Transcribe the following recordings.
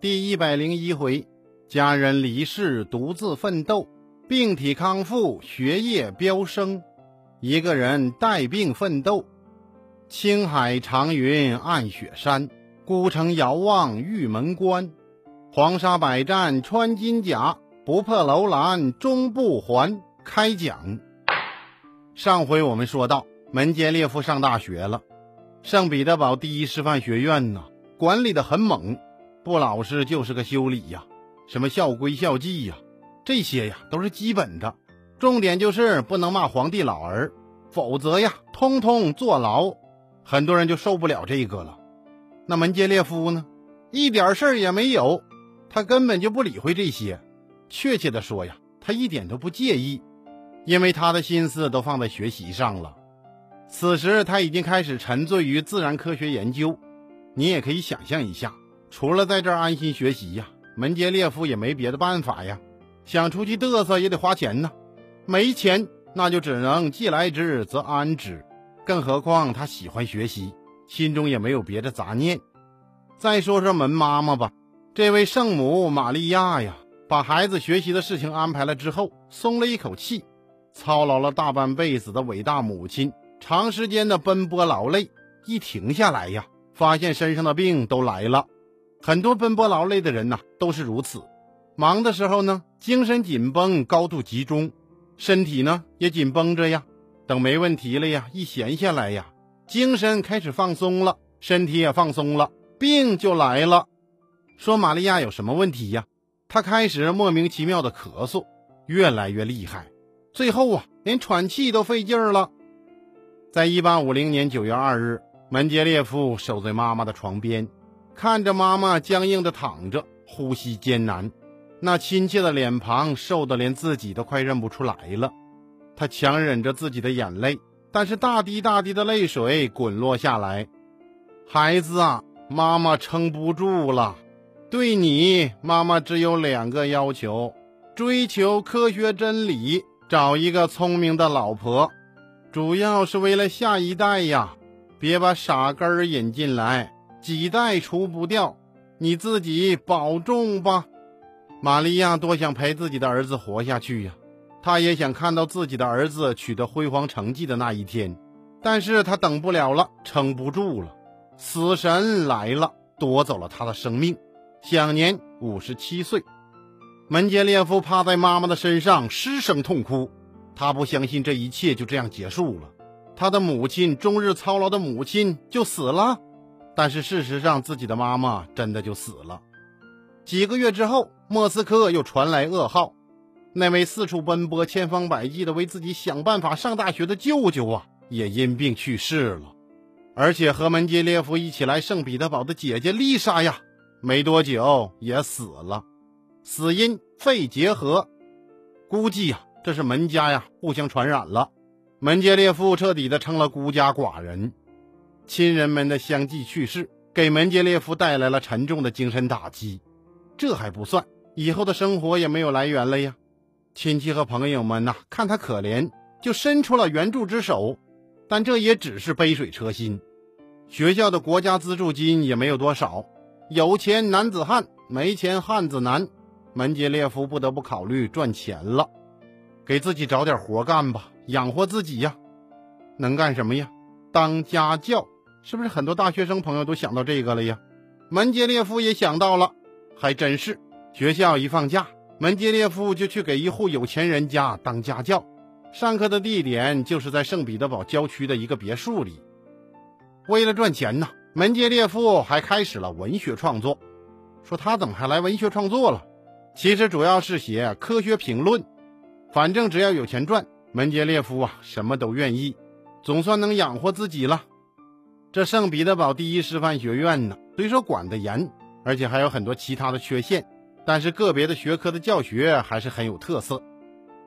第一百零一回，家人离世独自奋斗，病体康复学业飙升，一个人带病奋斗。青海长云暗雪山，孤城遥望玉门关。黄沙百战穿金甲，不破楼兰终不还。开讲。上回我们说到，门捷列夫上大学了，圣彼得堡第一师范学院呐，管理的很猛，不老实就是个修理呀，什么校规校纪呀，这些呀都是基本的，重点就是不能骂皇帝老儿，否则呀，通通坐牢。很多人就受不了这个了。那门捷列夫呢，一点事儿也没有，他根本就不理会这些。确切的说呀，他一点都不介意，因为他的心思都放在学习上了。此时他已经开始沉醉于自然科学研究。你也可以想象一下，除了在这儿安心学习呀，门捷列夫也没别的办法呀。想出去嘚瑟也得花钱呢，没钱那就只能既来之则安之。更何况他喜欢学习，心中也没有别的杂念。再说说门妈妈吧，这位圣母玛利亚呀，把孩子学习的事情安排了之后，松了一口气。操劳了大半辈子的伟大母亲，长时间的奔波劳累，一停下来呀，发现身上的病都来了。很多奔波劳累的人呐，都是如此。忙的时候呢，精神紧绷，高度集中，身体呢也紧绷着呀。等没问题了呀，一闲下来呀，精神开始放松了，身体也放松了，病就来了。说玛利亚有什么问题呀？她开始莫名其妙的咳嗽，越来越厉害，最后啊，连喘气都费劲儿了。在一八五零年九月二日，门捷列夫守在妈妈的床边，看着妈妈僵硬的躺着，呼吸艰难，那亲切的脸庞瘦得连自己都快认不出来了。他强忍着自己的眼泪，但是大滴大滴的泪水滚落下来。孩子啊，妈妈撑不住了。对你，妈妈只有两个要求：追求科学真理，找一个聪明的老婆。主要是为了下一代呀，别把傻根儿引进来，几代除不掉。你自己保重吧。玛利亚多想陪自己的儿子活下去呀。他也想看到自己的儿子取得辉煌成绩的那一天，但是他等不了了，撑不住了，死神来了，夺走了他的生命，享年五十七岁。门捷列夫趴在妈妈的身上失声痛哭，他不相信这一切就这样结束了，他的母亲终日操劳的母亲就死了，但是事实上自己的妈妈真的就死了。几个月之后，莫斯科又传来噩耗。那位四处奔波、千方百计的为自己想办法上大学的舅舅啊，也因病去世了。而且和门捷列夫一起来圣彼得堡的姐姐丽莎呀，没多久也死了，死因肺结核。估计呀，这是门家呀互相传染了。门捷列夫彻底的成了孤家寡人，亲人们的相继去世，给门捷列夫带来了沉重的精神打击。这还不算，以后的生活也没有来源了呀。亲戚和朋友们呐，看他可怜，就伸出了援助之手，但这也只是杯水车薪。学校的国家资助金也没有多少，有钱男子汉，没钱汉子难。门捷列夫不得不考虑赚钱了，给自己找点活干吧，养活自己呀。能干什么呀？当家教，是不是很多大学生朋友都想到这个了呀？门捷列夫也想到了，还真是。学校一放假。门捷列夫就去给一户有钱人家当家教，上课的地点就是在圣彼得堡郊区的一个别墅里。为了赚钱呢，门捷列夫还开始了文学创作。说他怎么还来文学创作了？其实主要是写科学评论。反正只要有钱赚，门捷列夫啊什么都愿意，总算能养活自己了。这圣彼得堡第一师范学院呢，虽说管得严，而且还有很多其他的缺陷。但是个别的学科的教学还是很有特色。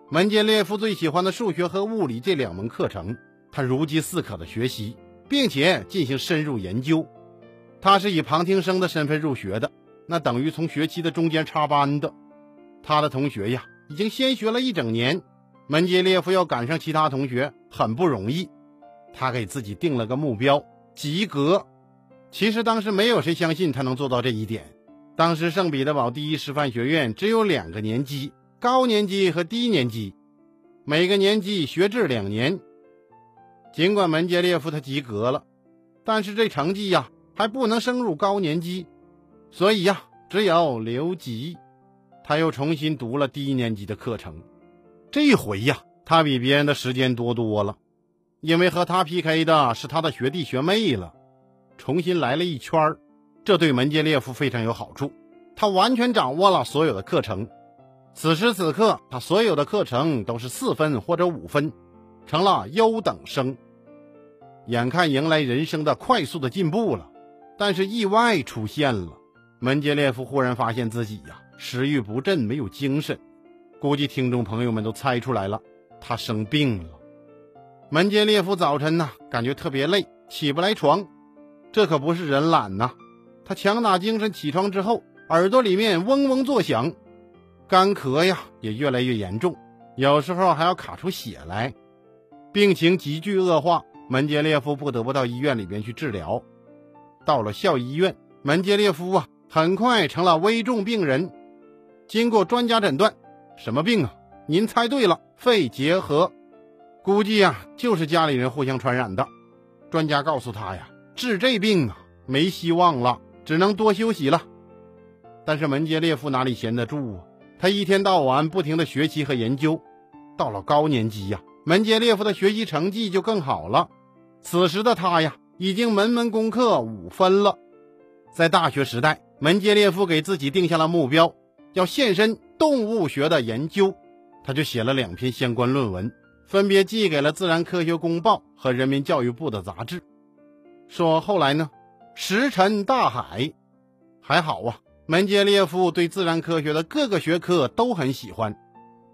门捷列夫最喜欢的数学和物理这两门课程，他如饥似渴的学习，并且进行深入研究。他是以旁听生的身份入学的，那等于从学期的中间插班的。他的同学呀，已经先学了一整年，门捷列夫要赶上其他同学很不容易。他给自己定了个目标，及格。其实当时没有谁相信他能做到这一点。当时圣彼得堡第一师范学院只有两个年级，高年级和低年级，每个年级学制两年。尽管门捷列夫他及格了，但是这成绩呀还不能升入高年级，所以呀只有留级。他又重新读了低年级的课程，这回呀他比别人的时间多多了，因为和他 PK 的是他的学弟学妹了，重新来了一圈。这对门捷列夫非常有好处，他完全掌握了所有的课程。此时此刻，他所有的课程都是四分或者五分，成了优等生。眼看迎来人生的快速的进步了，但是意外出现了。门捷列夫忽然发现自己呀，食欲不振，没有精神。估计听众朋友们都猜出来了，他生病了。门捷列夫早晨呢，感觉特别累，起不来床。这可不是人懒呐。他强打精神起床之后，耳朵里面嗡嗡作响，干咳呀也越来越严重，有时候还要卡出血来，病情急剧恶化。门捷列夫不得不到医院里边去治疗。到了校医院，门捷列夫啊很快成了危重病人。经过专家诊断，什么病啊？您猜对了，肺结核。估计呀就是家里人互相传染的。专家告诉他呀，治这病啊没希望了。只能多休息了，但是门捷列夫哪里闲得住啊？他一天到晚不停的学习和研究。到了高年级呀，门捷列夫的学习成绩就更好了。此时的他呀，已经门门功课五分了。在大学时代，门捷列夫给自己定下了目标，要献身动物学的研究。他就写了两篇相关论文，分别寄给了《自然科学公报》和人民教育部的杂志。说后来呢？石沉大海，还好啊。门捷列夫对自然科学的各个学科都很喜欢，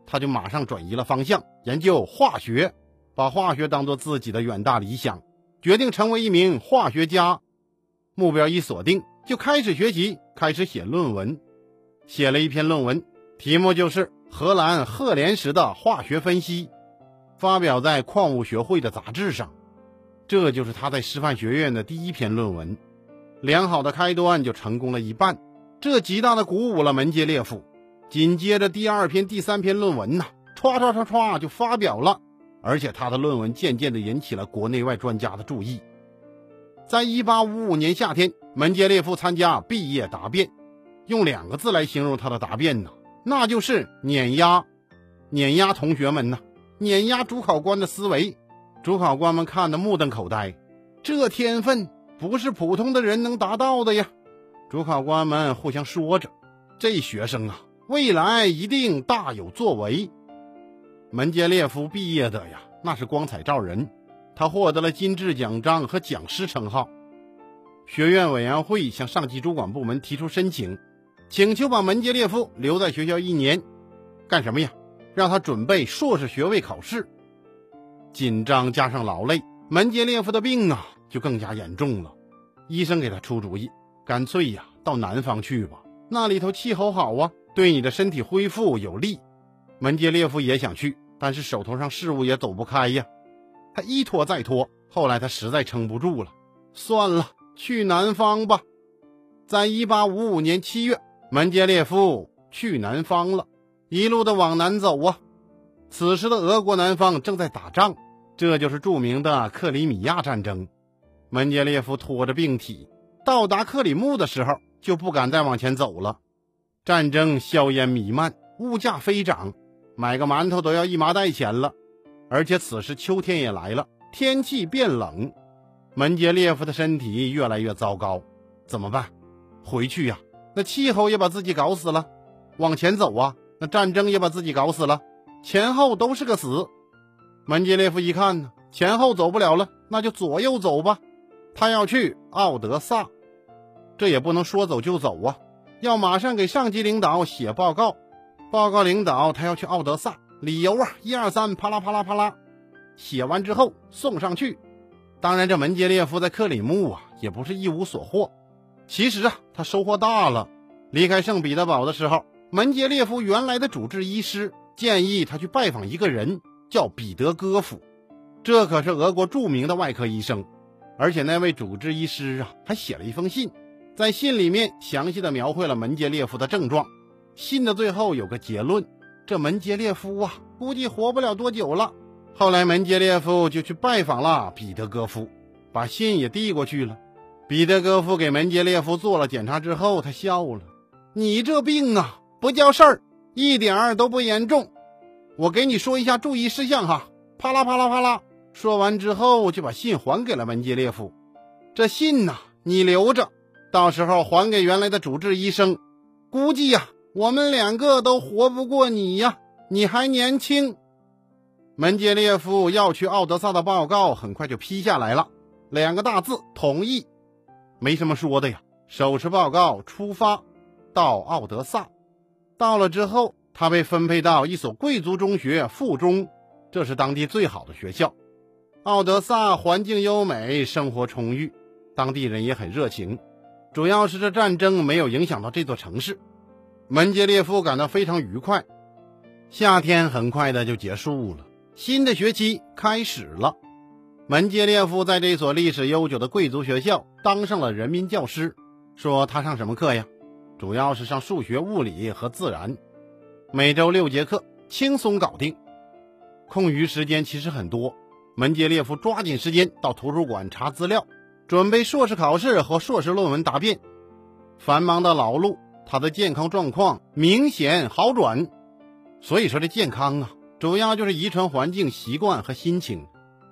他就马上转移了方向，研究化学，把化学当做自己的远大理想，决定成为一名化学家。目标一锁定，就开始学习，开始写论文。写了一篇论文，题目就是荷兰赫连石的化学分析，发表在《矿物学会》的杂志上。这就是他在师范学院的第一篇论文。良好的开端就成功了一半，这极大的鼓舞了门捷列夫。紧接着第二篇、第三篇论文呐，唰唰唰唰就发表了，而且他的论文渐渐地引起了国内外专家的注意。在一八五五年夏天，门捷列夫参加毕业答辩，用两个字来形容他的答辩呢，那就是碾压，碾压同学们呢，碾压主考官的思维，主考官们看得目瞪口呆，这天分。不是普通的人能达到的呀！主考官们互相说着：“这学生啊，未来一定大有作为。”门捷列夫毕业的呀，那是光彩照人，他获得了金质奖章和讲师称号。学院委员会向上级主管部门提出申请，请求把门捷列夫留在学校一年，干什么呀？让他准备硕士学位考试。紧张加上劳累，门捷列夫的病啊！就更加严重了，医生给他出主意，干脆呀到南方去吧，那里头气候好啊，对你的身体恢复有利。门捷列夫也想去，但是手头上事务也走不开呀，他一拖再拖，后来他实在撑不住了，算了，去南方吧。在一八五五年七月，门捷列夫去南方了，一路的往南走啊。此时的俄国南方正在打仗，这就是著名的克里米亚战争。门捷列夫拖着病体到达克里木的时候，就不敢再往前走了。战争硝烟弥漫，物价飞涨，买个馒头都要一麻袋钱了。而且此时秋天也来了，天气变冷，门捷列夫的身体越来越糟糕。怎么办？回去呀？那气候也把自己搞死了。往前走啊？那战争也把自己搞死了。前后都是个死。门捷列夫一看呢，前后走不了了，那就左右走吧。他要去奥德萨，这也不能说走就走啊，要马上给上级领导写报告，报告领导他要去奥德萨，理由啊，一二三，啪啦啪啦啪啦，写完之后送上去。当然，这门捷列夫在克里木啊，也不是一无所获。其实啊，他收获大了。离开圣彼得堡的时候，门捷列夫原来的主治医师建议他去拜访一个人，叫彼得戈夫，这可是俄国著名的外科医生。而且那位主治医师啊，还写了一封信，在信里面详细的描绘了门捷列夫的症状。信的最后有个结论：这门捷列夫啊，估计活不了多久了。后来门捷列夫就去拜访了彼得戈夫，把信也递过去了。彼得戈夫给门捷列夫做了检查之后，他笑了：“你这病啊，不叫事儿，一点儿都不严重。我给你说一下注意事项哈。”啪啦啪啦啪啦，说完之后就把信还给了门捷列夫。这信呐，你留着，到时候还给原来的主治医生。估计呀。我们两个都活不过你呀！你还年轻。门捷列夫要去奥德萨的报告很快就批下来了，两个大字：同意。没什么说的呀。手持报告出发，到奥德萨。到了之后，他被分配到一所贵族中学附中，这是当地最好的学校。奥德萨环境优美，生活充裕，当地人也很热情。主要是这战争没有影响到这座城市。门捷列夫感到非常愉快，夏天很快的就结束了，新的学期开始了。门捷列夫在这所历史悠久的贵族学校当上了人民教师。说他上什么课呀？主要是上数学、物理和自然，每周六节课，轻松搞定。空余时间其实很多，门捷列夫抓紧时间到图书馆查资料，准备硕士考试和硕士论文答辩。繁忙的劳碌。他的健康状况明显好转，所以说这健康啊，主要就是遗传、环境、习惯和心情。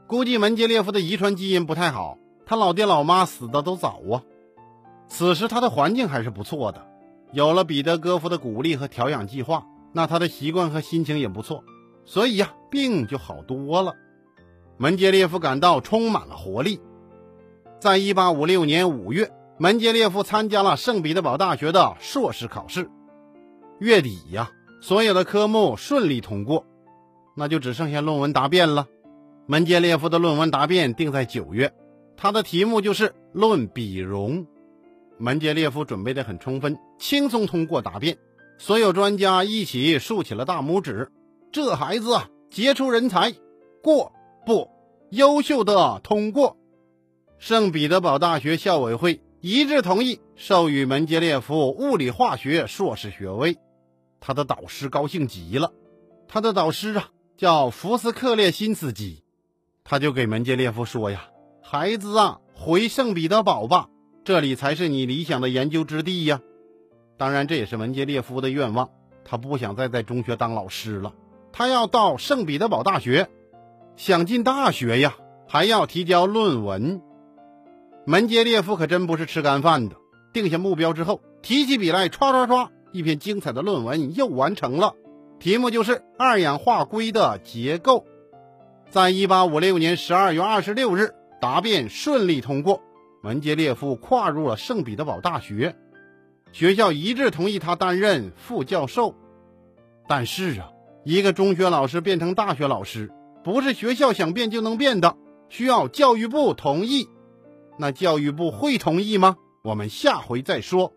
估计门捷列夫的遗传基因不太好，他老爹老妈死的都早啊。此时他的环境还是不错的，有了彼得戈夫的鼓励和调养计划，那他的习惯和心情也不错，所以呀，病就好多了。门捷列夫感到充满了活力。在一八五六年五月。门捷列夫参加了圣彼得堡大学的硕士考试，月底呀，所有的科目顺利通过，那就只剩下论文答辩了。门捷列夫的论文答辩定在九月，他的题目就是《论比容》。门捷列夫准备的很充分，轻松通过答辩，所有专家一起竖起了大拇指。这孩子啊，杰出人才，过不优秀的通过。圣彼得堡大学校委会。一致同意授予门捷列夫物理化学硕士学位，他的导师高兴极了。他的导师啊叫福斯克列辛斯基，他就给门捷列夫说呀：“孩子啊，回圣彼得堡吧，这里才是你理想的研究之地呀。”当然，这也是门捷列夫的愿望，他不想再在中学当老师了，他要到圣彼得堡大学，想进大学呀，还要提交论文。门捷列夫可真不是吃干饭的。定下目标之后，提起笔来，唰唰唰，一篇精彩的论文又完成了。题目就是二氧化硅的结构。在一八五六年十二月二十六日，答辩顺利通过，门捷列夫跨入了圣彼得堡大学。学校一致同意他担任副教授。但是啊，一个中学老师变成大学老师，不是学校想变就能变的，需要教育部同意。那教育部会同意吗？我们下回再说。